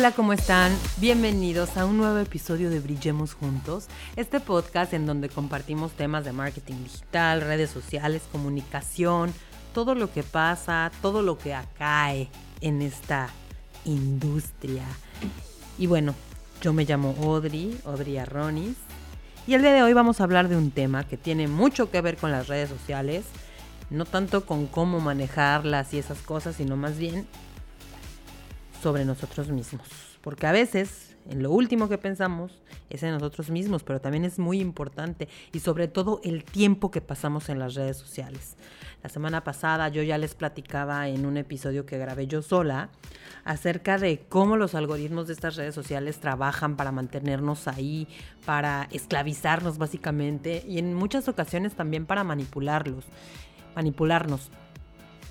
Hola, ¿cómo están? Bienvenidos a un nuevo episodio de Brillemos Juntos, este podcast en donde compartimos temas de marketing digital, redes sociales, comunicación, todo lo que pasa, todo lo que acae en esta industria. Y bueno, yo me llamo Audrey, Audrey Arronis, y el día de hoy vamos a hablar de un tema que tiene mucho que ver con las redes sociales, no tanto con cómo manejarlas y esas cosas, sino más bien sobre nosotros mismos. Porque a veces, en lo último que pensamos es en nosotros mismos, pero también es muy importante y sobre todo el tiempo que pasamos en las redes sociales. La semana pasada yo ya les platicaba en un episodio que grabé yo sola acerca de cómo los algoritmos de estas redes sociales trabajan para mantenernos ahí, para esclavizarnos básicamente y en muchas ocasiones también para manipularlos, manipularnos.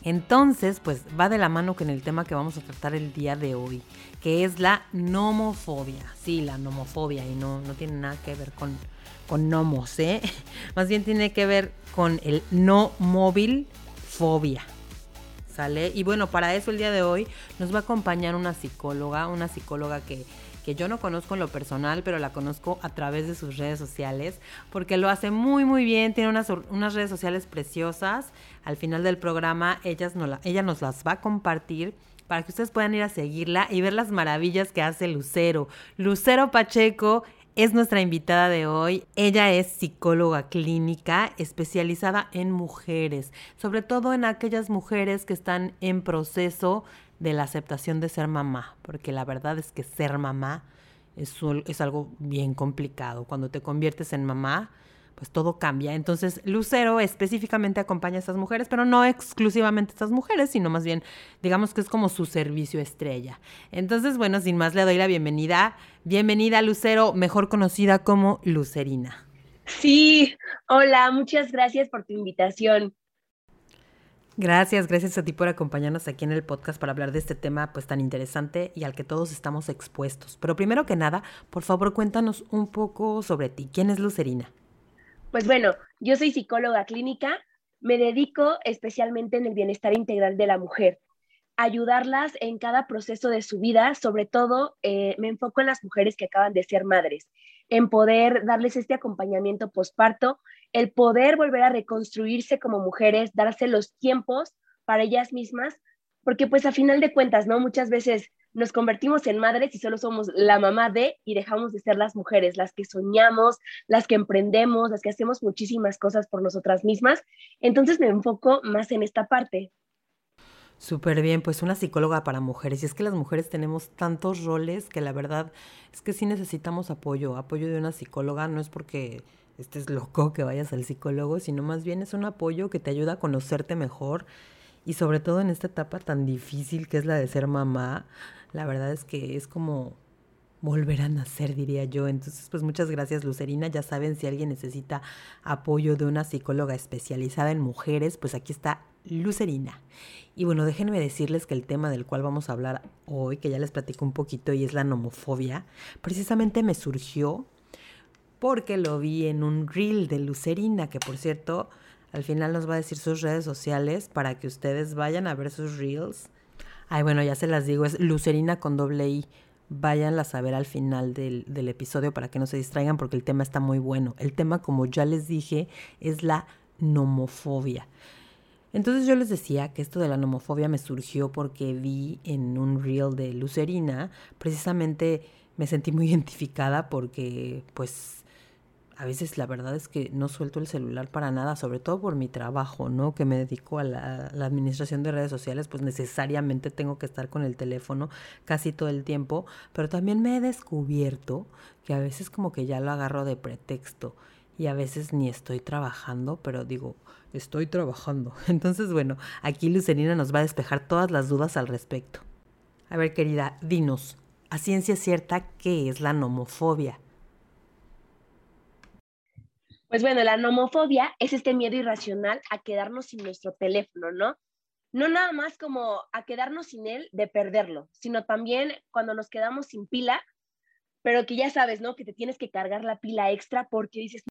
Entonces, pues va de la mano con el tema que vamos a tratar el día de hoy, que es la nomofobia. Sí, la nomofobia, y no, no tiene nada que ver con, con nomos, ¿eh? Más bien tiene que ver con el no móvil fobia. ¿Sale? Y bueno, para eso el día de hoy nos va a acompañar una psicóloga, una psicóloga que que yo no conozco en lo personal, pero la conozco a través de sus redes sociales, porque lo hace muy, muy bien, tiene unas, unas redes sociales preciosas. Al final del programa, ella nos las va a compartir para que ustedes puedan ir a seguirla y ver las maravillas que hace Lucero. Lucero Pacheco es nuestra invitada de hoy. Ella es psicóloga clínica especializada en mujeres, sobre todo en aquellas mujeres que están en proceso de la aceptación de ser mamá, porque la verdad es que ser mamá es algo bien complicado. Cuando te conviertes en mamá, pues todo cambia. Entonces, Lucero específicamente acompaña a estas mujeres, pero no exclusivamente a estas mujeres, sino más bien, digamos que es como su servicio estrella. Entonces, bueno, sin más le doy la bienvenida. Bienvenida, Lucero, mejor conocida como Lucerina. Sí, hola, muchas gracias por tu invitación. Gracias, gracias a ti por acompañarnos aquí en el podcast para hablar de este tema pues tan interesante y al que todos estamos expuestos. Pero primero que nada, por favor cuéntanos un poco sobre ti. ¿Quién es Lucerina? Pues bueno, yo soy psicóloga clínica, me dedico especialmente en el bienestar integral de la mujer, ayudarlas en cada proceso de su vida, sobre todo eh, me enfoco en las mujeres que acaban de ser madres, en poder darles este acompañamiento posparto el poder volver a reconstruirse como mujeres, darse los tiempos para ellas mismas, porque pues a final de cuentas, ¿no? Muchas veces nos convertimos en madres y solo somos la mamá de y dejamos de ser las mujeres, las que soñamos, las que emprendemos, las que hacemos muchísimas cosas por nosotras mismas. Entonces me enfoco más en esta parte. Súper bien, pues una psicóloga para mujeres. Y es que las mujeres tenemos tantos roles que la verdad es que sí necesitamos apoyo, apoyo de una psicóloga, no es porque estés loco que vayas al psicólogo, sino más bien es un apoyo que te ayuda a conocerte mejor y sobre todo en esta etapa tan difícil que es la de ser mamá, la verdad es que es como volver a nacer, diría yo. Entonces, pues muchas gracias, Lucerina. Ya saben, si alguien necesita apoyo de una psicóloga especializada en mujeres, pues aquí está Lucerina. Y bueno, déjenme decirles que el tema del cual vamos a hablar hoy, que ya les platico un poquito, y es la nomofobia, precisamente me surgió porque lo vi en un reel de Lucerina, que por cierto, al final nos va a decir sus redes sociales para que ustedes vayan a ver sus reels. Ay, bueno, ya se las digo, es Lucerina con doble I. Váyanlas a ver al final del, del episodio para que no se distraigan porque el tema está muy bueno. El tema, como ya les dije, es la nomofobia. Entonces yo les decía que esto de la nomofobia me surgió porque vi en un reel de Lucerina, precisamente me sentí muy identificada porque pues a veces la verdad es que no suelto el celular para nada, sobre todo por mi trabajo, ¿no? Que me dedico a la, administración de redes sociales, pues necesariamente tengo que estar con el teléfono casi todo el tiempo, pero también me he descubierto que a veces como que ya lo agarro de pretexto y a veces ni estoy trabajando, pero digo, estoy trabajando. Entonces, bueno, aquí Lucerina nos va a despejar todas las dudas al respecto. A ver, querida, dinos, a ciencia cierta qué es la nomofobia. Pues bueno, la nomofobia es este miedo irracional a quedarnos sin nuestro teléfono, ¿no? No nada más como a quedarnos sin él de perderlo, sino también cuando nos quedamos sin pila, pero que ya sabes, ¿no? Que te tienes que cargar la pila extra porque dices,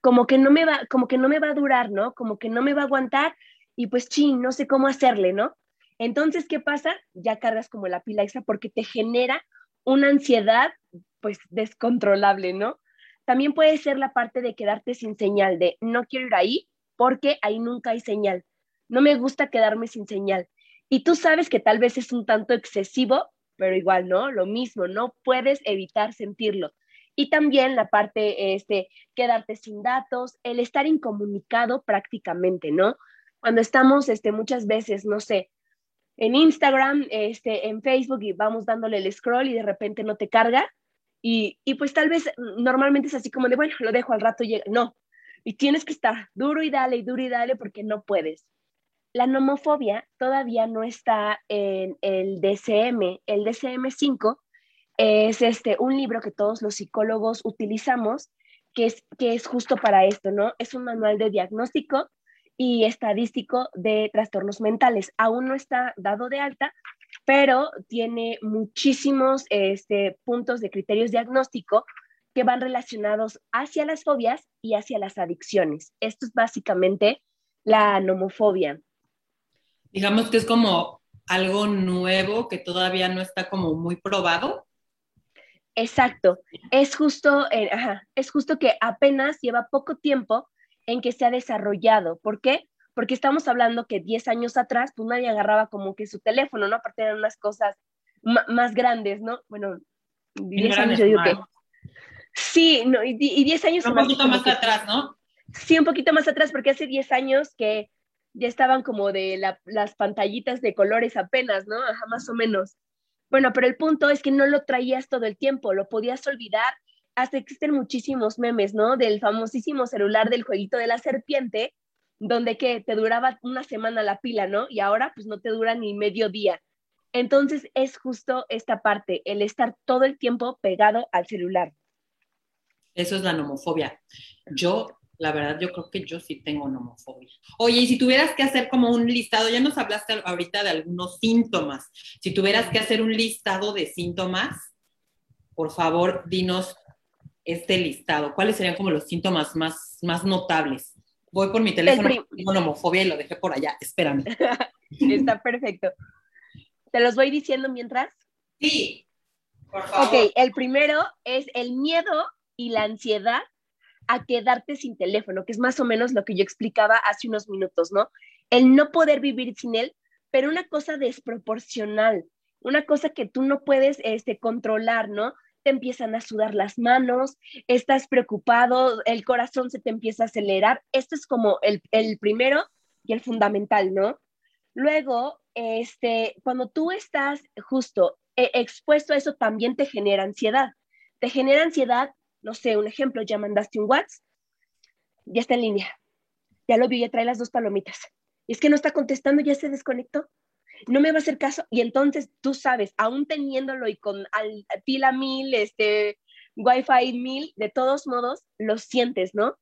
como que no me va, como que no me va a durar, ¿no? Como que no me va a aguantar y pues ching, no sé cómo hacerle, ¿no? Entonces, ¿qué pasa? Ya cargas como la pila extra porque te genera una ansiedad pues descontrolable, ¿no? También puede ser la parte de quedarte sin señal, de no quiero ir ahí porque ahí nunca hay señal. No me gusta quedarme sin señal. Y tú sabes que tal vez es un tanto excesivo, pero igual, ¿no? Lo mismo, no puedes evitar sentirlo. Y también la parte, este, quedarte sin datos, el estar incomunicado prácticamente, ¿no? Cuando estamos, este, muchas veces, no sé, en Instagram, este, en Facebook y vamos dándole el scroll y de repente no te carga, y, pues tal vez mm, normalmente es así como de, bueno, lo dejo al rato, llega. no, y tienes que estar duro y dale y duro y dale porque no puedes. La nomofobia todavía no está en el DCM. El DCM5 es este, un libro que todos los psicólogos utilizamos, que es, que es justo para esto, ¿no? Es un manual de diagnóstico y estadístico de trastornos mentales. Aún no está dado de alta, pero tiene muchísimos este, puntos de criterios diagnóstico que van relacionados hacia las fobias y hacia las adicciones. Esto es básicamente la nomofobia. Digamos que es como algo nuevo que todavía no está como muy probado. Exacto, es justo, eh, es justo que apenas lleva poco tiempo en que se ha desarrollado. ¿Por qué? Porque estamos hablando que 10 años atrás, pues nadie agarraba como que su teléfono, ¿no? Aparte eran unas cosas más grandes, ¿no? Bueno, 10 años yo digo que... Sí, no, y, 10 años... un poquito más atrás, ¿no? Sí, un poquito más atrás, porque hace 10 años que ya estaban como de las pantallitas de colores apenas, ¿no? Ajá, más o menos. Bueno, pero el punto es que no lo traías todo el tiempo, lo podías olvidar. Hasta existen muchísimos memes, ¿no? Del famosísimo celular del jueguito de la serpiente, donde que te duraba una semana la pila, ¿no? Y ahora pues no te dura ni medio día. Entonces es justo esta parte, el estar todo el tiempo pegado al celular. Eso es la nomofobia. Yo, la verdad, yo creo que yo sí tengo nomofobia. Oye, y si tuvieras que hacer como un listado, ya nos hablaste ahorita de algunos síntomas. Si tuvieras que hacer un listado de síntomas, por favor, dinos este listado. ¿Cuáles serían como los síntomas más, más notables? Voy por mi teléfono, tengo homofobia y lo dejé por allá. Espérame. Está perfecto. ¿Te los voy diciendo mientras? Sí, por favor. Ok, el primero es el miedo y la ansiedad a quedarte sin teléfono, que es más o menos lo que yo explicaba hace unos minutos, ¿no? El no poder vivir sin él, pero una cosa desproporcional, una cosa que tú no puedes este, controlar, ¿no? Te empiezan a sudar las manos, estás preocupado, el corazón se te empieza a acelerar. Esto es como el, primero y el fundamental, ¿no? Luego, este, cuando tú estás justo eh, expuesto a eso, también te genera ansiedad. Te genera ansiedad, no sé, un ejemplo, ya mandaste un WhatsApp, ya está en línea, ya lo vi, ya trae las dos palomitas. Y es que no está contestando, ya se desconectó no me va a hacer caso. Y entonces tú sabes, aún teniéndolo y con al, pila mil, este, wifi mil, de todos modos, lo sientes, ¿no?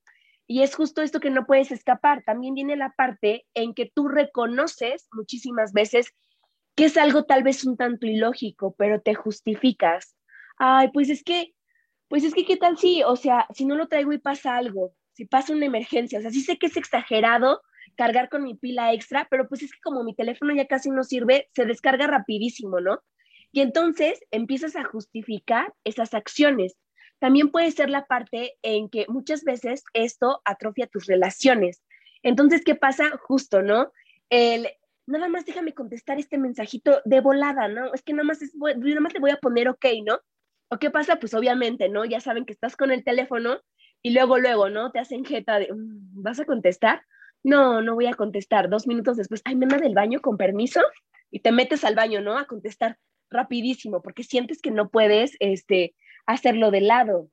Y es justo esto que no puedes escapar. También viene la parte en que tú reconoces muchísimas veces que es algo tal vez un tanto ilógico, pero te justificas. Ay, pues es que, pues es que, ¿qué tal si, o sea, si no lo traigo y pasa algo, si pasa una emergencia, o sea, sí sé que es exagerado, cargar con mi pila extra, pero pues es que como mi teléfono ya casi no sirve, se descarga rapidísimo, ¿no? Y entonces empiezas a justificar esas acciones. También puede ser la parte en que muchas veces esto atrofia tus relaciones. Entonces, ¿qué pasa? Justo, ¿no? El, nada más déjame contestar este mensajito de volada, ¿no? Es que nada más, es, nada más le voy a poner ok, ¿no? ¿O qué pasa? Pues obviamente, ¿no? Ya saben que estás con el teléfono y luego, luego, ¿no? Te hacen jeta de, mm, ¿vas a contestar? No, no voy a contestar. Dos minutos después, ay, me del baño con permiso y te metes al baño, ¿no? A contestar rapidísimo porque sientes que no puedes este, hacerlo de lado.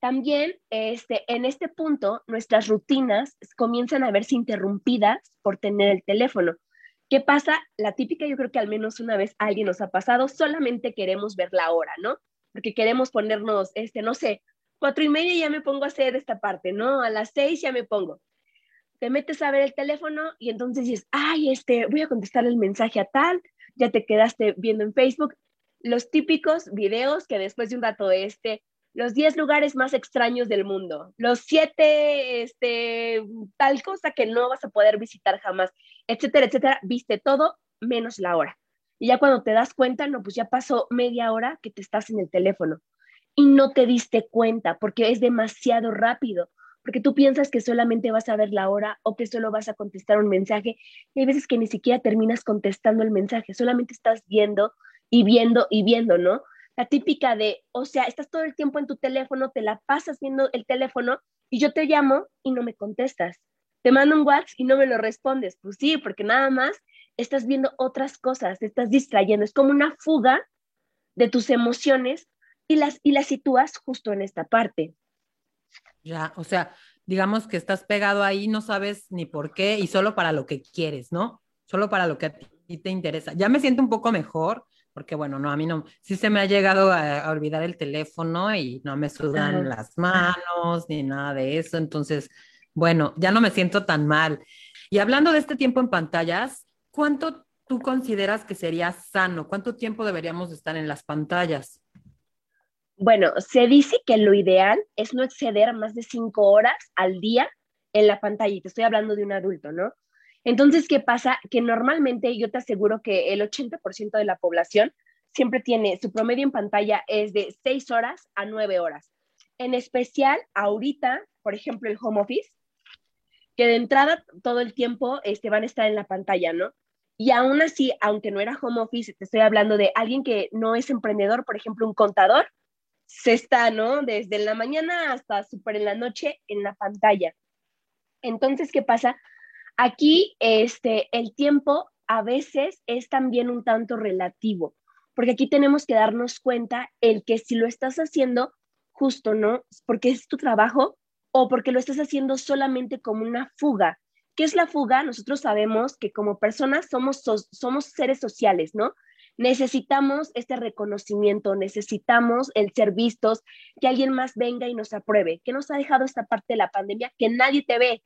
También este, en este punto nuestras rutinas comienzan a verse interrumpidas por tener el teléfono. ¿Qué pasa? La típica, yo creo que al menos una vez alguien nos ha pasado, solamente queremos ver la hora, ¿no? Porque queremos ponernos, este, no sé, cuatro y media ya me pongo a hacer esta parte, ¿no? A las seis ya me pongo. Te metes a ver el teléfono y entonces dices, ay, este, voy a contestar el mensaje a tal, ya te quedaste viendo en Facebook. Los típicos videos que después de un rato, este, los 10 lugares más extraños del mundo, los 7, este, tal cosa que no vas a poder visitar jamás, etcétera, etcétera, viste todo menos la hora. Y ya cuando te das cuenta, no, pues ya pasó media hora que te estás en el teléfono y no te diste cuenta porque es demasiado rápido, porque tú piensas que solamente vas a ver la hora o que solo vas a contestar un mensaje y hay veces que ni siquiera terminas contestando el mensaje, solamente estás viendo y viendo y viendo, ¿no? la típica de, o sea, estás todo el tiempo en tu teléfono, te la pasas viendo el teléfono y yo te llamo y no me contestas. Te mando un WhatsApp y no me lo respondes. Pues sí, porque nada más estás viendo otras cosas, te estás distrayendo. Es como una fuga de tus emociones y las, y las sitúas justo en esta parte. Ya, o sea, digamos que estás pegado ahí, no sabes ni por qué y solo para lo que quieres, ¿no? Solo para lo que a ti te interesa. Ya me siento un poco mejor porque bueno, no, a mí no, sí se me ha llegado a, olvidar el teléfono y no me sudan las manos ni nada de eso, entonces, bueno, ya no me siento tan mal. Y hablando de este tiempo en pantallas, ¿cuánto tú consideras que sería sano? ¿Cuánto tiempo deberíamos estar en las pantallas? Bueno, se dice que lo ideal es no exceder más de cinco horas al día en la pantalla, y te estoy hablando de un adulto, ¿no? Entonces, ¿qué pasa? Que normalmente yo te aseguro que el 80% de la población siempre tiene, su promedio en pantalla es de 6 horas a 9 horas. En especial ahorita, por ejemplo, el home office, que de entrada todo el tiempo este, van a estar en la pantalla, ¿no? Y aún así, aunque no era home office, te estoy hablando de alguien que no es emprendedor, por ejemplo, un contador, se está, ¿no? Desde la mañana hasta súper en la noche en la pantalla. Entonces, ¿qué pasa? Aquí, este, el tiempo a veces es también un tanto relativo, porque aquí tenemos que darnos cuenta el que si lo estás haciendo justo, ¿no? Porque es tu trabajo o porque lo estás haciendo solamente como una fuga. ¿Qué es la fuga? Nosotros sabemos que como personas somos, somos seres sociales, ¿no? Necesitamos este reconocimiento, necesitamos el ser vistos, que alguien más venga y nos apruebe. ¿Qué nos ha dejado esta parte de la pandemia? Que nadie te ve,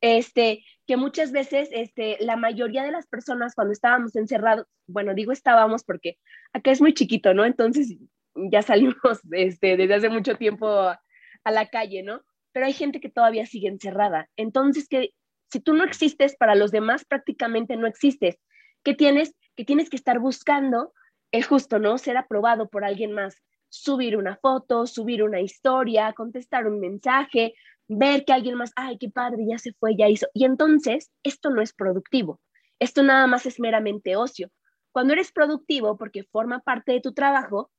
este, que muchas veces este, la mayoría de las personas cuando estábamos encerrados, bueno, digo estábamos porque acá es muy chiquito, ¿no? Entonces ya salimos este, desde hace mucho tiempo a, la calle, ¿no? Pero hay gente que todavía sigue encerrada. Entonces, que si tú no existes para los demás, prácticamente no existes. ¿Qué tienes? Que tienes que estar buscando, es justo, ¿no? Ser aprobado por alguien más subir una foto, subir una historia, contestar un mensaje, ver que alguien más, ay, qué padre, ya se fue, ya hizo. Y entonces, esto no es productivo. Esto nada más es meramente ocio. Cuando eres productivo, porque forma parte de tu trabajo,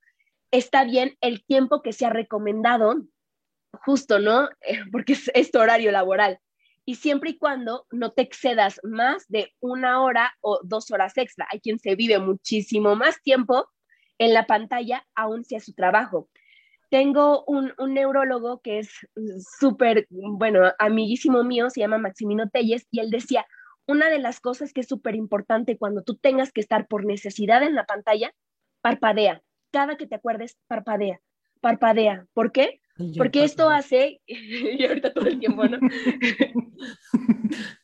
está bien el tiempo que se ha recomendado, justo, ¿no? Porque es, tu horario laboral. Y siempre y cuando no te excedas más de una hora o dos horas extra. Hay quien se vive muchísimo más tiempo en la pantalla, aún sea su trabajo. Tengo un, neurólogo que es súper, bueno, amiguísimo mío, se llama Maximino Telles, y él decía, una de las cosas que es súper importante cuando tú tengas que estar por necesidad en la pantalla, parpadea. Cada que te acuerdes, parpadea, parpadea. ¿Por qué? Porque esto hace, y ahorita todo el tiempo, ¿no?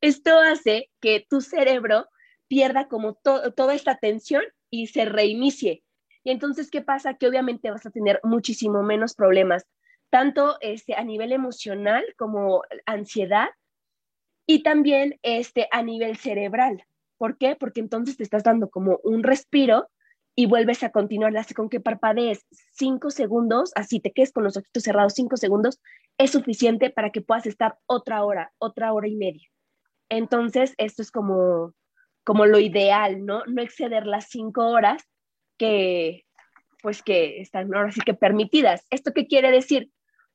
esto hace que tu cerebro pierda como toda esta tensión y se reinicie. Y entonces, ¿qué pasa? Que obviamente vas a tener muchísimo menos problemas, tanto este, a nivel emocional como ansiedad y también este, a nivel cerebral. ¿Por qué? Porque entonces te estás dando como un respiro y vuelves a continuar, así con que parpadees cinco segundos, así te quedes con los ojitos cerrados cinco segundos, es suficiente para que puedas estar otra hora, otra hora y media. Entonces, esto es como, como lo ideal, ¿no? No exceder las cinco horas que, pues que están ahora sí que permitidas. ¿Esto qué quiere decir?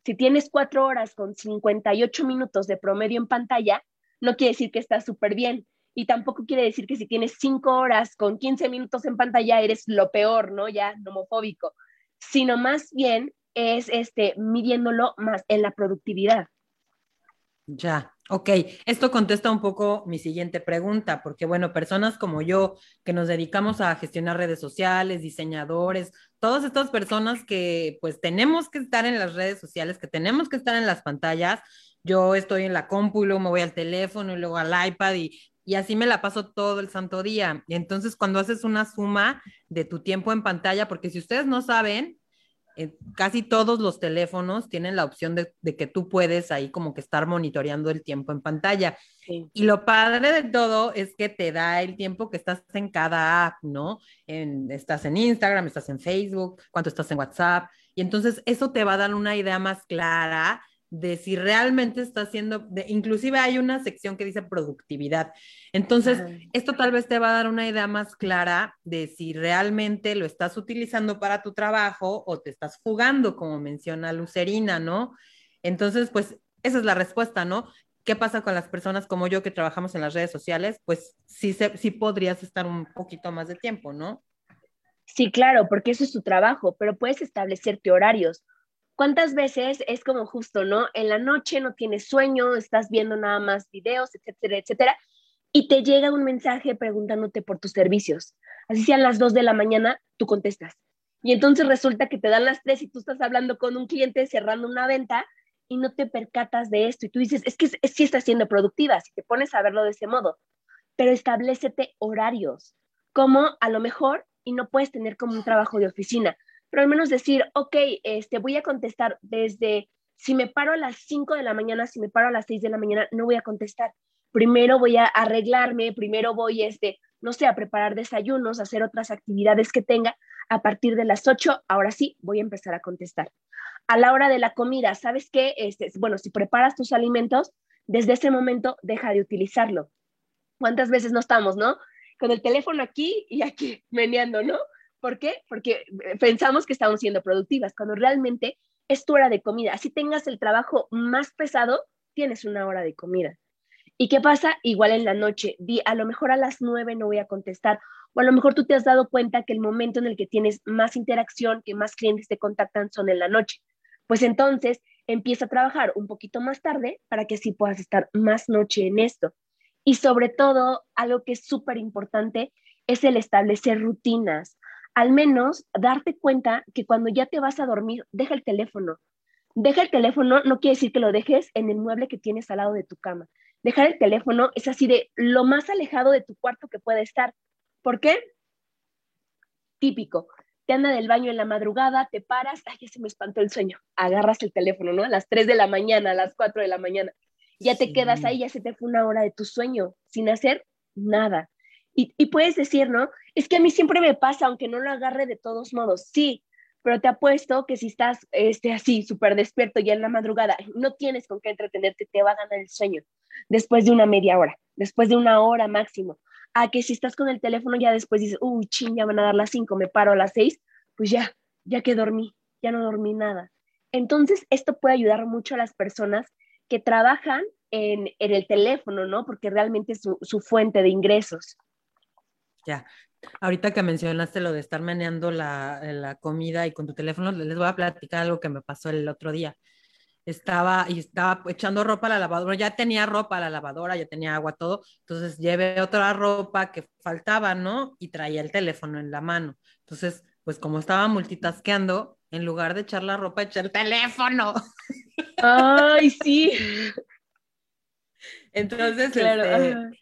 Si tienes cuatro horas con 58 minutos de promedio en pantalla, no quiere decir que estás súper bien. Y tampoco quiere decir que si tienes cinco horas con 15 minutos en pantalla eres lo peor, ¿no? Ya homofóbico. Sino más bien es este, midiéndolo más en la productividad. Ya, Ok, esto contesta un poco mi siguiente pregunta, porque bueno, personas como yo que nos dedicamos a gestionar redes sociales, diseñadores, todas estas personas que pues tenemos que estar en las redes sociales, que tenemos que estar en las pantallas, yo estoy en la compu y luego me voy al teléfono y luego al iPad y, y así me la paso todo el santo día. Entonces cuando haces una suma de tu tiempo en pantalla, porque si ustedes no saben, eh, casi todos los teléfonos tienen la opción de, que tú puedes ahí como que estar monitoreando el tiempo en pantalla. Y lo padre de todo es que te da el tiempo que estás en cada app, ¿no? estás en Instagram, estás en Facebook, cuánto estás en WhatsApp. Y entonces eso te va a dar una idea más clara de si realmente está haciendo, de, inclusive hay una sección que dice productividad. Entonces, esto tal vez te va a dar una idea más clara de si realmente lo estás utilizando para tu trabajo o te estás jugando, como menciona Lucerina, ¿no? Entonces, pues esa es la respuesta, ¿no? ¿Qué pasa con las personas como yo que trabajamos en las redes sociales? Pues sí, sí podrías estar un poquito más de tiempo, ¿no? Sí, claro, porque eso es tu trabajo, pero puedes establecerte horarios. ¿Cuántas veces es como justo, no? En la noche no tienes sueño, estás viendo nada más videos, etcétera, etcétera, y te llega un mensaje preguntándote por tus servicios. Así sean las 2 de la mañana, tú contestas. Y entonces resulta que te dan las 3 y tú estás hablando con un cliente cerrando una venta y no te percatas de esto. Y tú dices, es que sí está siendo productiva, si te pones a verlo de ese modo. Pero establecete horarios, como a lo mejor, y no puedes tener como un trabajo de oficina, pero al menos decir, ok, este, voy a contestar desde, si me paro a las 5 de la mañana, si me paro a las 6 de la mañana, no voy a contestar. Primero voy a arreglarme, primero voy, este, no sé, a preparar desayunos, a hacer otras actividades que tenga. A partir de las 8, ahora sí, voy a empezar a contestar. A la hora de la comida, ¿sabes qué? Este, bueno, si preparas tus alimentos, desde ese momento deja de utilizarlo. ¿Cuántas veces no estamos, no? Con el teléfono aquí y aquí meneando, ¿no? ¿Por qué? Porque eh, pensamos que estamos siendo productivas, cuando realmente es tu hora de comida. Así tengas el trabajo más pesado, tienes una hora de comida. ¿Y qué pasa? Igual en la noche, di, a lo mejor a las nueve no voy a contestar, o a lo mejor tú te has dado cuenta que el momento en el que tienes más interacción, que más clientes te contactan son en la noche. Pues entonces empieza a trabajar un poquito más tarde para que así puedas estar más noche en esto. Y sobre todo, algo que es súper importante es el establecer rutinas al menos darte cuenta que cuando ya te vas a dormir, deja el teléfono. Deja el teléfono no quiere decir que lo dejes en el mueble que tienes al lado de tu cama. Dejar el teléfono es así de lo más alejado de tu cuarto que puede estar. ¿Por qué? Típico. Te anda del baño en la madrugada, te paras, ay, ya se me espantó el sueño. Agarras el teléfono, ¿no? A las 3 de la mañana, a las 4 de la mañana. Ya te quedas ahí, ya se te fue una hora de tu sueño sin hacer nada. Y, puedes decir, ¿no? Es que a mí siempre me pasa, aunque no lo agarre de todos modos, sí, pero te apuesto que si estás este, así, súper despierto ya en la madrugada, no tienes con qué entretenerte, te va a ganar el sueño después de una media hora, después de una hora máximo. A que si estás con el teléfono ya después dices, uy, ching, ya van a dar las cinco, me paro a las seis, pues ya, ya que dormí, ya no dormí nada. Entonces, esto puede ayudar mucho a las personas que trabajan en, el teléfono, ¿no? Porque realmente es su fuente de ingresos. Ya. Ahorita que mencionaste lo de estar meneando la, la, comida y con tu teléfono, les voy a platicar algo que me pasó el otro día. Estaba y estaba echando ropa a la lavadora, ya tenía ropa a la lavadora, ya tenía agua, todo. Entonces llevé otra ropa que faltaba, ¿no? Y traía el teléfono en la mano. Entonces, pues como estaba multitasqueando, en lugar de echar la ropa, eché el teléfono. Ay, sí. Entonces, claro. Este,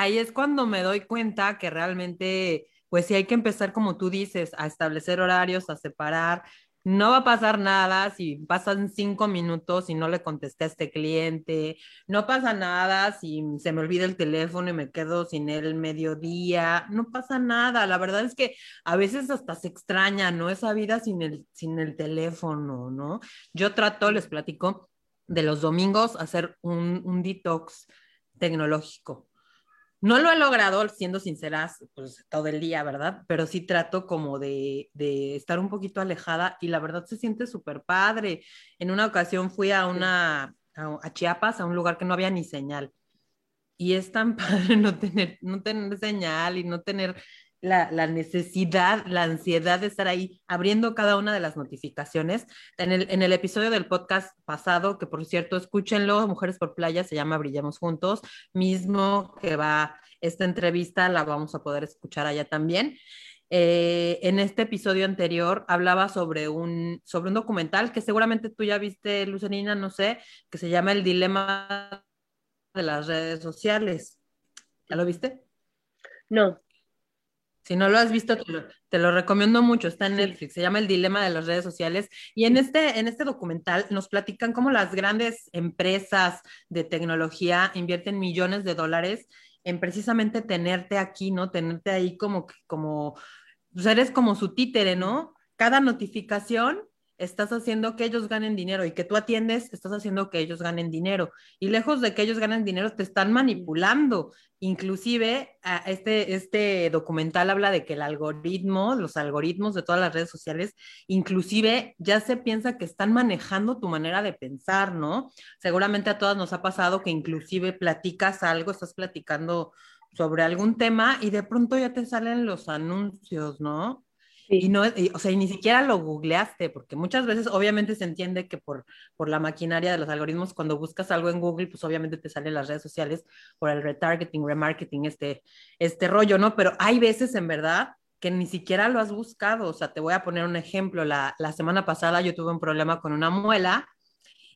ahí es cuando me doy cuenta que realmente, pues sí hay que empezar, como tú dices, a establecer horarios, a separar. No va a pasar nada si pasan cinco minutos y no le contesté a este cliente. No pasa nada si se me olvida el teléfono y me quedo sin él mediodía. No pasa nada. La verdad es que a veces hasta se extraña, ¿no? Esa vida sin el, sin el teléfono, ¿no? Yo trato, les platico, de los domingos hacer un, un detox tecnológico no lo he logrado, siendo sinceras, pues todo el día, ¿verdad? Pero sí trato como de, estar un poquito alejada y la verdad se siente súper padre. En una ocasión fui a una, a, Chiapas, a un lugar que no había ni señal. Y es tan padre no tener, no tener señal y no tener la, necesidad, la ansiedad de estar ahí abriendo cada una de las notificaciones. En el, episodio del podcast pasado, que por cierto, escúchenlo, Mujeres por Playa, se llama Brillamos Juntos, mismo que va esta entrevista, la vamos a poder escuchar allá también. Eh, en este episodio anterior hablaba sobre un, sobre un documental que seguramente tú ya viste, Lucerina, no sé, que se llama El Dilema de las redes sociales. ¿Ya lo viste? No. Si no lo has visto, te lo, recomiendo mucho. Está en Netflix. Se llama El dilema de las redes sociales. Y en este, en este documental nos platican cómo las grandes empresas de tecnología invierten millones de dólares en precisamente tenerte aquí, ¿no? Tenerte ahí como, como, pues eres como su títere, ¿no? Cada notificación estás haciendo que ellos ganen dinero y que tú atiendes, estás haciendo que ellos ganen dinero. Y lejos de que ellos ganen dinero, te están manipulando. Inclusive, este, este documental habla de que el algoritmo, los algoritmos de todas las redes sociales, inclusive ya se piensa que están manejando tu manera de pensar, ¿no? Seguramente a todas nos ha pasado que inclusive platicas algo, estás platicando sobre algún tema y de pronto ya te salen los anuncios, ¿no? Y no, o sea, y ni siquiera lo googleaste, porque muchas veces obviamente se entiende que por, por la maquinaria de los algoritmos, cuando buscas algo en Google, pues obviamente te salen las redes sociales por el retargeting, remarketing, este, este rollo, ¿no? Pero hay veces en verdad que ni siquiera lo has buscado. O sea, te voy a poner un ejemplo. La, la semana pasada yo tuve un problema con una muela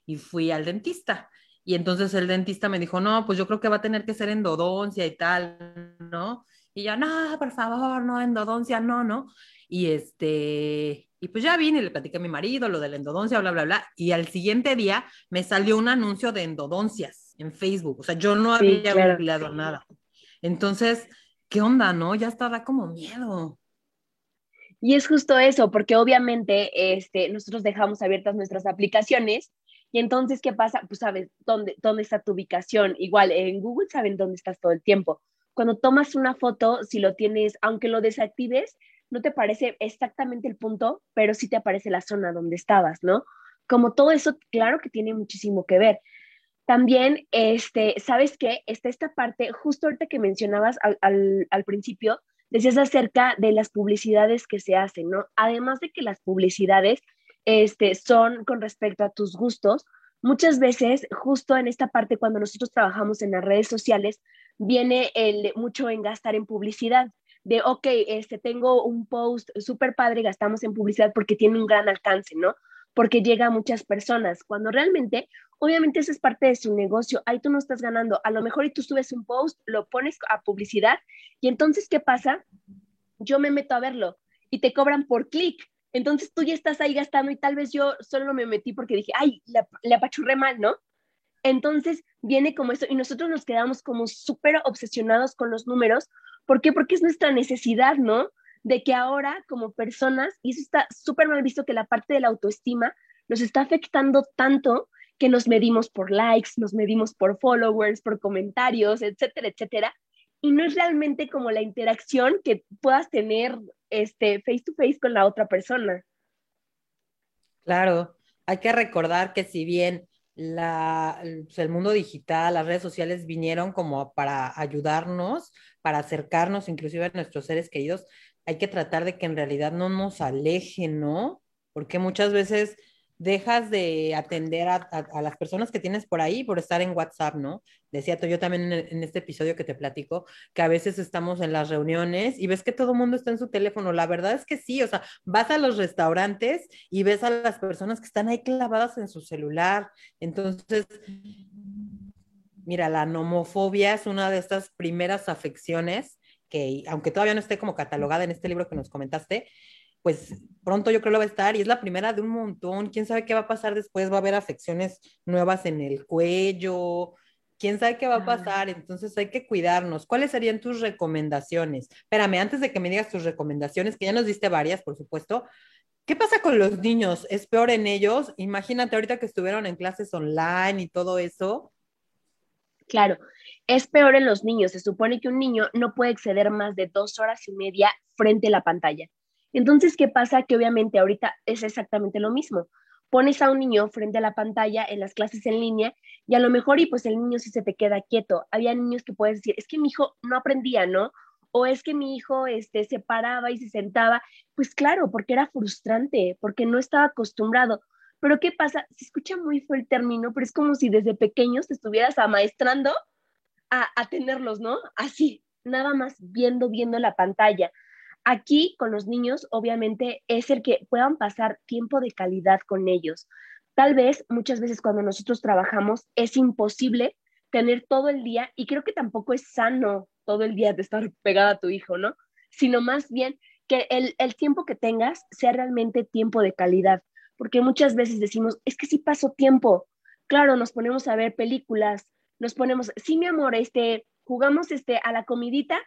y fui al dentista. Y entonces el dentista me dijo, no, pues yo creo que va a tener que ser endodoncia y tal, ¿no? Y yo, no, por favor, no, endodoncia, no, no. Y este, y pues ya vine y le platiqué a mi marido lo de la endodoncia, bla, bla, bla. Y al siguiente día me salió un anuncio de endodoncias en Facebook. O sea, yo no había claro. nada. Entonces, ¿qué onda, no? Ya estaba como miedo. Y es justo eso, porque obviamente este, nosotros dejamos abiertas nuestras aplicaciones y entonces, ¿qué pasa? Pues sabes dónde, dónde está tu ubicación. Igual en Google saben dónde estás todo el tiempo. Cuando tomas una foto, si lo tienes, aunque lo desactives, no te parece exactamente el punto, pero sí te aparece la zona donde estabas, ¿no? Como todo eso, claro que tiene muchísimo que ver. También, este, ¿sabes qué? Está esta parte, justo ahorita que mencionabas al, al principio, decías acerca de las publicidades que se hacen, ¿no? Además de que las publicidades este, son con respecto a tus gustos, muchas veces, justo en esta parte, cuando nosotros trabajamos en las redes sociales, viene el mucho en gastar en publicidad de, ok, este, tengo un post súper padre, gastamos en publicidad porque tiene un gran alcance, ¿no? Porque llega a muchas personas, cuando realmente, obviamente eso es parte de su negocio, ahí tú no estás ganando, a lo mejor y tú subes un post, lo pones a publicidad y entonces, ¿qué pasa? Yo me meto a verlo y te cobran por clic. Entonces tú ya estás ahí gastando y tal vez yo solo me metí porque dije, ay, la apachurré mal, ¿no? Entonces viene como eso y nosotros nos quedamos como súper obsesionados con los números ¿Por qué? Porque es nuestra necesidad, ¿no? De que ahora como personas, y eso está súper mal visto, que la parte de la autoestima nos está afectando tanto que nos medimos por likes, nos medimos por followers, por comentarios, etcétera, etcétera. Y no es realmente como la interacción que puedas tener este, face to face con la otra persona. Claro, hay que recordar que si bien la, pues, el mundo digital, las redes sociales vinieron como para ayudarnos, para acercarnos inclusive a nuestros seres queridos, hay que tratar de que en realidad no nos alejen, ¿no? Porque muchas veces dejas de atender a, las personas que tienes por ahí por estar en WhatsApp, ¿no? Decía yo también en, este episodio que te platico, que a veces estamos en las reuniones y ves que todo el mundo está en su teléfono. La verdad es que sí, o sea, vas a los restaurantes y ves a las personas que están ahí clavadas en su celular. Entonces, mira, la nomofobia es una de estas primeras afecciones que, aunque todavía no esté como catalogada en este libro que nos comentaste, pues pronto yo creo que va a estar y es la primera de un montón. ¿Quién sabe qué va a pasar después? Va a haber afecciones nuevas en el cuello. ¿Quién sabe qué va a pasar? Entonces hay que cuidarnos. ¿Cuáles serían tus recomendaciones? Espérame, antes de que me digas tus recomendaciones, que ya nos diste varias, por supuesto. ¿Qué pasa con los niños? ¿Es peor en ellos? Imagínate ahorita que estuvieron en clases online y todo eso. Claro, es peor en los niños. Se supone que un niño no puede exceder más de dos horas y media frente a la pantalla. Entonces, ¿qué pasa? Que obviamente ahorita es exactamente lo mismo. Pones a un niño frente a la pantalla en las clases en línea y a lo mejor y pues el niño sí se te queda quieto. Había niños que puedes decir, es que mi hijo no aprendía, ¿no? o es que mi hijo este, se paraba y se sentaba, pues claro, porque era frustrante, porque no estaba acostumbrado. Pero ¿qué pasa? Se escucha muy feo el término, pero es como si desde pequeños te estuvieras amaestrando a, a tenerlos, ¿no? Así, nada más viendo, viendo la pantalla. Aquí con los niños, obviamente, es el que puedan pasar tiempo de calidad con ellos. Tal vez muchas veces cuando nosotros trabajamos es imposible tener todo el día, y creo que tampoco es sano todo el día de estar pegada a tu hijo, ¿no? Sino más bien que el, tiempo que tengas sea realmente tiempo de calidad, porque muchas veces decimos, es que sí paso tiempo. Claro, nos ponemos a ver películas, nos ponemos, sí, mi amor, este, jugamos este, a la comidita,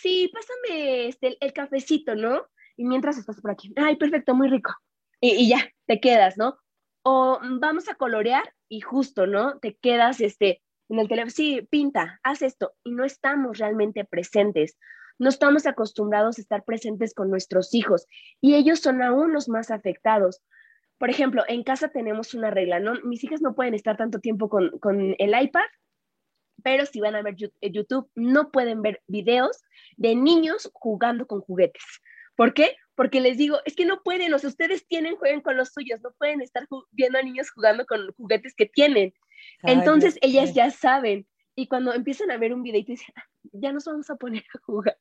sí, pásame este, el, cafecito, ¿no? Y mientras estás por aquí, ay, perfecto, muy rico. Y, y, ya, te quedas, ¿no? O vamos a colorear y justo, ¿no? Te quedas este, en el teléfono, sí, pinta, haz esto. Y no estamos realmente presentes. No estamos acostumbrados a estar presentes con nuestros hijos y ellos son aún los más afectados. Por ejemplo, en casa tenemos una regla, ¿no? Mis hijas no pueden estar tanto tiempo con, con el iPad pero si van a ver eh, YouTube, no pueden ver videos de niños jugando con juguetes. ¿Por qué? Porque les digo, es que no pueden, o sea, ustedes tienen, jueguen con los suyos, no pueden estar viendo a niños jugando con juguetes que tienen. Entonces, ellas ya saben. Y cuando empiezan a ver un videito, dicen, ah, ya nos vamos a poner a jugar.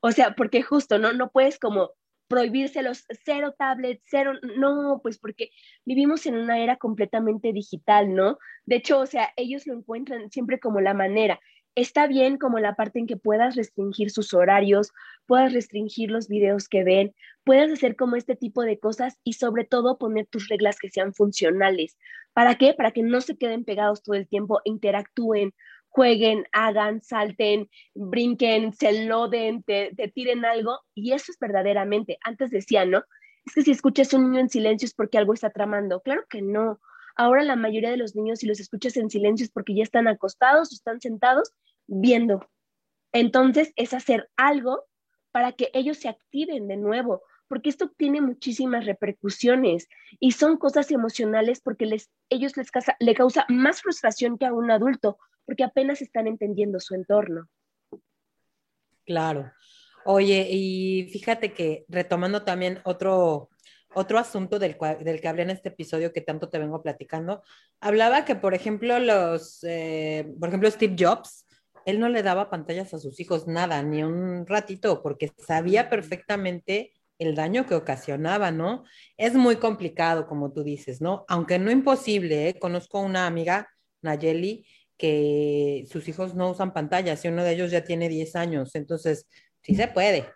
O sea, porque justo, ¿no? No puedes como prohibírselos, cero tablets, cero, no, pues porque vivimos en una era completamente digital, ¿no? De hecho, o sea, ellos lo encuentran siempre como la manera. Está bien como la parte en que puedas restringir sus horarios, puedas restringir los videos que ven, puedas hacer como este tipo de cosas y sobre todo poner tus reglas que sean funcionales. ¿Para qué? Para que no se queden pegados todo el tiempo, interactúen, jueguen, hagan, salten, brinquen, se loden, te, te, tiren algo. Y eso es verdaderamente. Antes decía, ¿no? Es que si escuchas a un niño en silencio es porque algo está tramando. Claro que no. Ahora la mayoría de los niños, si los escuchas en silencio es porque ya están acostados o están sentados viendo. Entonces es hacer algo para que ellos se activen de nuevo, porque esto tiene muchísimas repercusiones y son cosas emocionales porque les, ellos les causa, le causa más frustración que a un adulto, porque apenas están entendiendo su entorno. Claro. Oye, y fíjate que retomando también otro, otro asunto del, del que hablé en este episodio que tanto te vengo platicando, hablaba que, por ejemplo, los, eh, por ejemplo, Steve Jobs, él no le daba pantallas a sus hijos, nada, ni un ratito, porque sabía perfectamente el daño que ocasionaba, ¿no? Es muy complicado, como tú dices, ¿no? Aunque no imposible, ¿eh? Conozco una amiga, Nayeli, que sus hijos no usan pantallas y uno de ellos ya tiene 10 años, entonces sí se puede,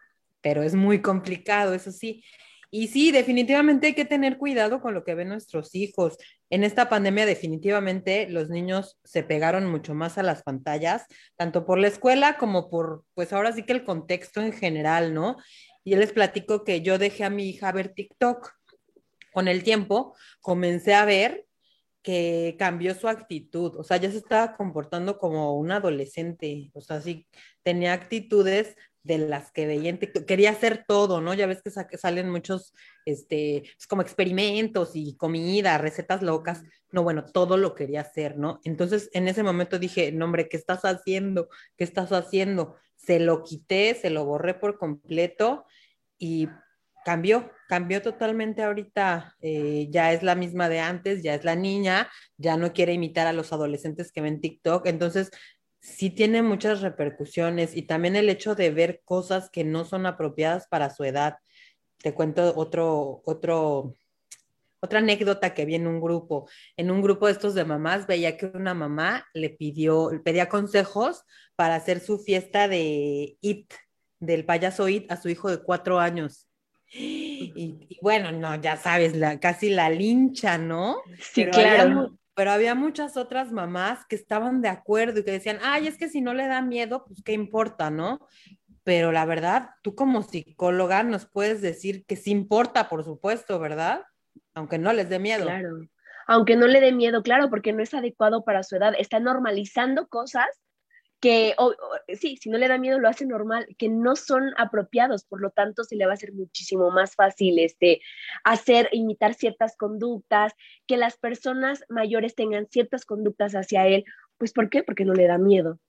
pero es muy complicado, eso sí. Y sí, definitivamente hay que tener cuidado con lo que ven nuestros hijos. En esta pandemia definitivamente los niños se pegaron mucho más a las pantallas, tanto por la escuela como por, pues ahora sí que el contexto en general, ¿no? Y les platico que yo dejé a mi hija ver TikTok. Con el tiempo comencé a ver que cambió su actitud, o sea, ya se estaba comportando como un adolescente, o sea, sí, tenía actitudes de las que veía, quería hacer todo, ¿no? Ya ves que salen muchos, este, pues, como experimentos y comida, recetas locas, no, bueno, todo lo quería hacer, ¿no? Entonces, en ese momento dije, no, hombre, ¿qué estás haciendo? ¿Qué estás haciendo? Se lo quité, se lo borré por completo y cambió, cambió totalmente ahorita, eh, ya es la misma de antes, ya es la niña, ya no quiere imitar a los adolescentes que ven TikTok, entonces sí tiene muchas repercusiones y también el hecho de ver cosas que no son apropiadas para su edad. Te cuento otro, otro, otra anécdota que vi en un grupo. En un grupo de estos de mamás veía que una mamá le pidió, pedía consejos para hacer su fiesta de IT, del payaso IT a su hijo de cuatro años. Y, bueno, no, ya sabes, la, casi la lincha, ¿no? Sí, claro. pero había muchas otras mamás que estaban de acuerdo y que decían, ay, es que si no le da miedo, pues qué importa, ¿no? Pero la verdad, tú como psicóloga nos puedes decir que sí importa, por supuesto, ¿verdad? Aunque no les dé miedo. Claro. Aunque no le dé miedo, claro, porque no es adecuado para su edad. Está normalizando cosas que sí, si no le da miedo lo hace normal, que no son apropiados, por lo tanto se le va a hacer muchísimo más fácil este, hacer, imitar ciertas conductas, que las personas mayores tengan ciertas conductas hacia él, pues ¿por qué? Porque no le da miedo.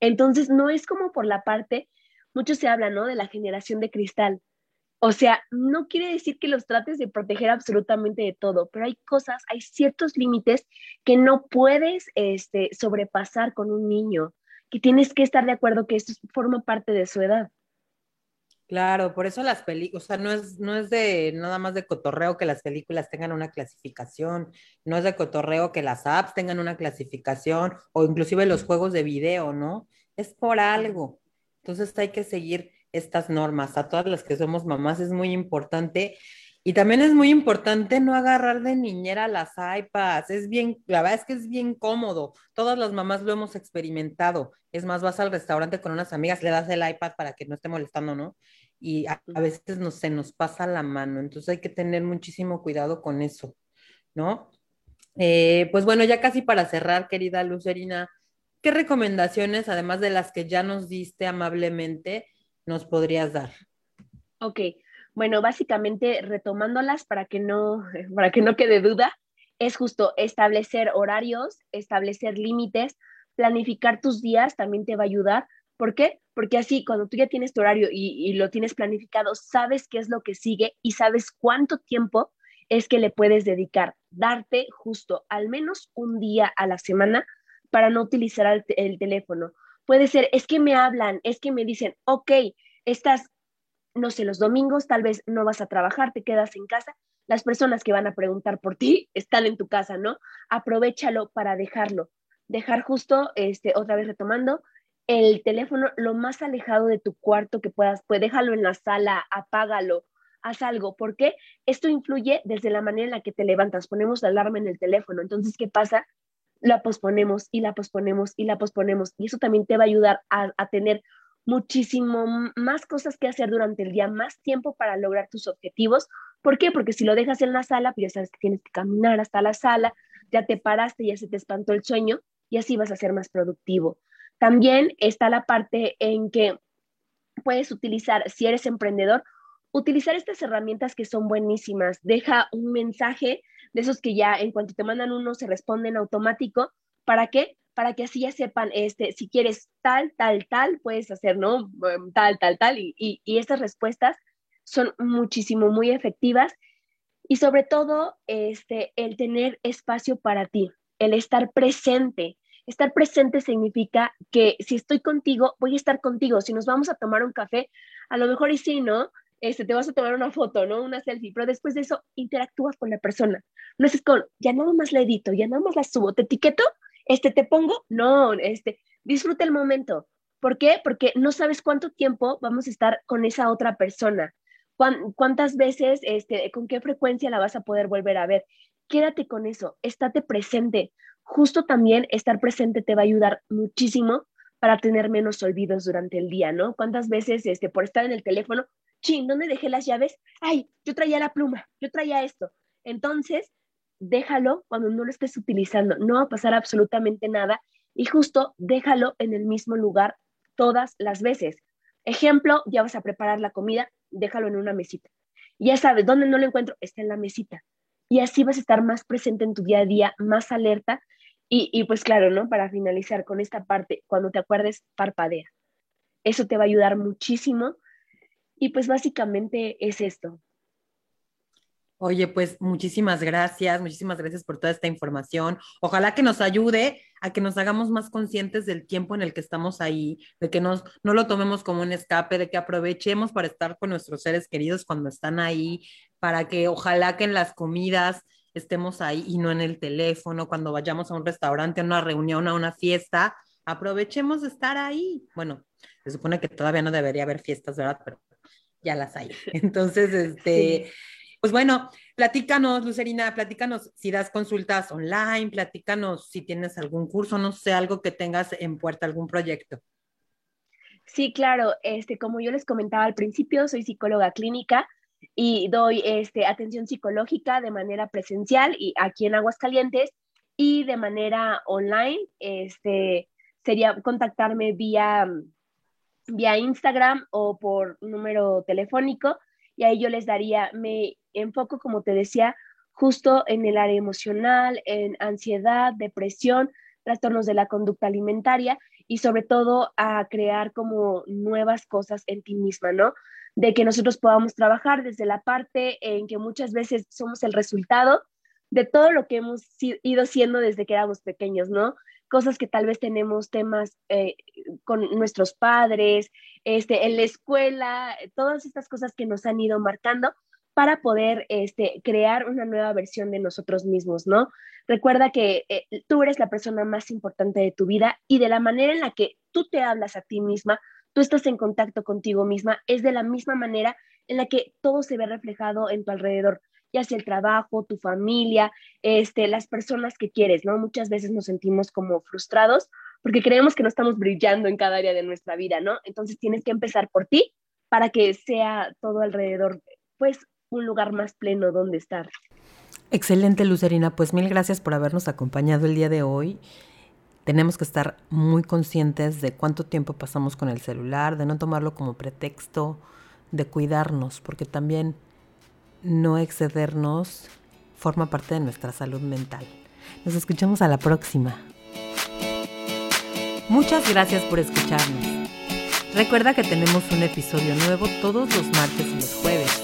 Entonces no es como por la parte, mucho se habla, ¿no? De la generación de cristal. O sea, no quiere decir que los trates de proteger absolutamente de todo, pero hay cosas, hay ciertos límites que no puedes este, sobrepasar con un niño, que tienes que estar de acuerdo que esto forma parte de su edad. Claro, por eso las películas, o sea, no es, no es de nada más de cotorreo que las películas tengan una clasificación, no es de cotorreo que las apps tengan una clasificación o inclusive los juegos de video, ¿no? Es por algo. Entonces hay que seguir estas normas. A todas las que somos mamás es muy importante. Y también es muy importante no agarrar de niñera las iPads. Es bien, la verdad es que es bien cómodo. Todas las mamás lo hemos experimentado. Es más, vas al restaurante con unas amigas, le das el iPad para que no esté molestando, ¿no? Y a, veces no, se nos pasa la mano. Entonces hay que tener muchísimo cuidado con eso, ¿no? Eh, pues bueno, ya casi para cerrar, querida Lucerina, ¿qué recomendaciones, además de las que ya nos diste amablemente, nos podrías dar? Ok, bueno, básicamente retomándolas para que no, para que no quede duda, es justo establecer horarios, establecer límites, planificar tus días también te va a ayudar. ¿Por qué? Porque así cuando tú ya tienes tu horario y, y lo tienes planificado, sabes qué es lo que sigue y sabes cuánto tiempo es que le puedes dedicar. Darte justo al menos un día a la semana para no utilizar el, el teléfono. Puede ser, es que me hablan, es que me dicen, ok, estás, no sé, los domingos tal vez no vas a trabajar, te quedas en casa. Las personas que van a preguntar por ti están en tu casa, ¿no? Aprovechalo para dejarlo. Dejar justo, este, otra vez retomando, el teléfono lo más alejado de tu cuarto que puedas, pues déjalo en la sala, apágalo, haz algo. ¿Por qué? Esto influye desde la manera en la que te levantas. Ponemos la alarma en el teléfono. Entonces, ¿qué pasa? la posponemos y la posponemos y la posponemos. Y eso también te va a ayudar a, tener muchísimo más cosas que hacer durante el día, más tiempo para lograr tus objetivos. ¿Por qué? Porque si lo dejas en la sala, pues ya sabes que tienes que caminar hasta la sala, ya te paraste, ya se te espantó el sueño y así vas a ser más productivo. También está la parte en que puedes utilizar, si eres emprendedor, utilizar estas herramientas que son buenísimas. Deja un mensaje de esos que ya en cuanto te mandan uno se responden automático. ¿Para qué? Para que así ya sepan, este, si quieres tal, tal, tal, puedes hacer, ¿no? Tal, tal, tal. Y, y, estas respuestas son muchísimo, muy efectivas. Y sobre todo, este, el tener espacio para ti, el estar presente. Estar presente significa que si estoy contigo, voy a estar contigo. Si nos vamos a tomar un café, a lo mejor y sí, ¿no? Este, te vas a tomar una foto, ¿no? Una selfie, pero después de eso interactúas con la persona. No es con, ya nada más la edito, ya nada más la subo, te etiqueto, este, te pongo, no, este, disfruta el momento. ¿Por qué? Porque no sabes cuánto tiempo vamos a estar con esa otra persona. ¿Cuántas veces, este, con qué frecuencia la vas a poder volver a ver? Quédate con eso, estate presente. Justo también estar presente te va a ayudar muchísimo para tener menos olvidos durante el día, ¿no? ¿Cuántas veces, este, por estar en el teléfono, chin, ¿dónde dejé las llaves? Ay, yo traía la pluma, yo traía esto. Entonces, déjalo cuando no lo estés utilizando, no va a pasar absolutamente nada y justo déjalo en el mismo lugar todas las veces. Ejemplo, ya vas a preparar la comida, déjalo en una mesita. Ya sabes, ¿dónde no lo encuentro? Está en la mesita. Y así vas a estar más presente en tu día a día, más alerta. Y, y pues claro, ¿no? Para finalizar con esta parte, cuando te acuerdes, parpadea. Eso te va a ayudar muchísimo y pues básicamente es esto. Oye, pues muchísimas gracias, muchísimas gracias por toda esta información. Ojalá que nos ayude a que nos hagamos más conscientes del tiempo en el que estamos ahí, de que nos, no lo tomemos como un escape, de que aprovechemos para estar con nuestros seres queridos cuando están ahí, para que ojalá que en las comidas estemos ahí y no en el teléfono, cuando vayamos a un restaurante, a una reunión, a una fiesta, aprovechemos de estar ahí. Bueno, se supone que todavía no debería haber fiestas, ¿verdad? Pero ya las hay. Entonces, este, pues bueno, platícanos, Lucerina, platícanos si das consultas online, platícanos si tienes algún curso, no sé, algo que tengas en puerta, algún proyecto. Sí, claro, este, como yo les comentaba al principio, soy psicóloga clínica y doy este, atención psicológica de manera presencial y aquí en Aguascalientes y de manera online, este, sería contactarme vía vía Instagram o por número telefónico y ahí yo les daría, me enfoco, como te decía, justo en el área emocional, en ansiedad, depresión, trastornos de la conducta alimentaria y sobre todo a crear como nuevas cosas en ti misma, ¿no? De que nosotros podamos trabajar desde la parte en que muchas veces somos el resultado de todo lo que hemos ido siendo desde que éramos pequeños, ¿no? Cosas que tal vez tenemos temas eh, con nuestros padres, este, en la escuela, todas estas cosas que nos han ido marcando para poder este, crear una nueva versión de nosotros mismos, ¿no? Recuerda que eh, tú eres la persona más importante de tu vida y de la manera en la que tú te hablas a ti misma, tú estás en contacto contigo misma, es de la misma manera en la que todo se ve reflejado en tu alrededor, ya sea el trabajo, tu familia, este, las personas que quieres, ¿no? Muchas veces nos sentimos como frustrados porque creemos que no estamos brillando en cada área de nuestra vida, ¿no? Entonces tienes que empezar por ti para que sea todo alrededor, pues, un lugar más pleno donde estar. Excelente, Lucerina. Pues mil gracias por habernos acompañado el día de hoy. Tenemos que estar muy conscientes de cuánto tiempo pasamos con el celular, de no tomarlo como pretexto, de cuidarnos, porque también no excedernos forma parte de nuestra salud mental. Nos escuchamos a la próxima. Muchas gracias por escucharnos. Recuerda que tenemos un episodio nuevo todos los martes y los jueves.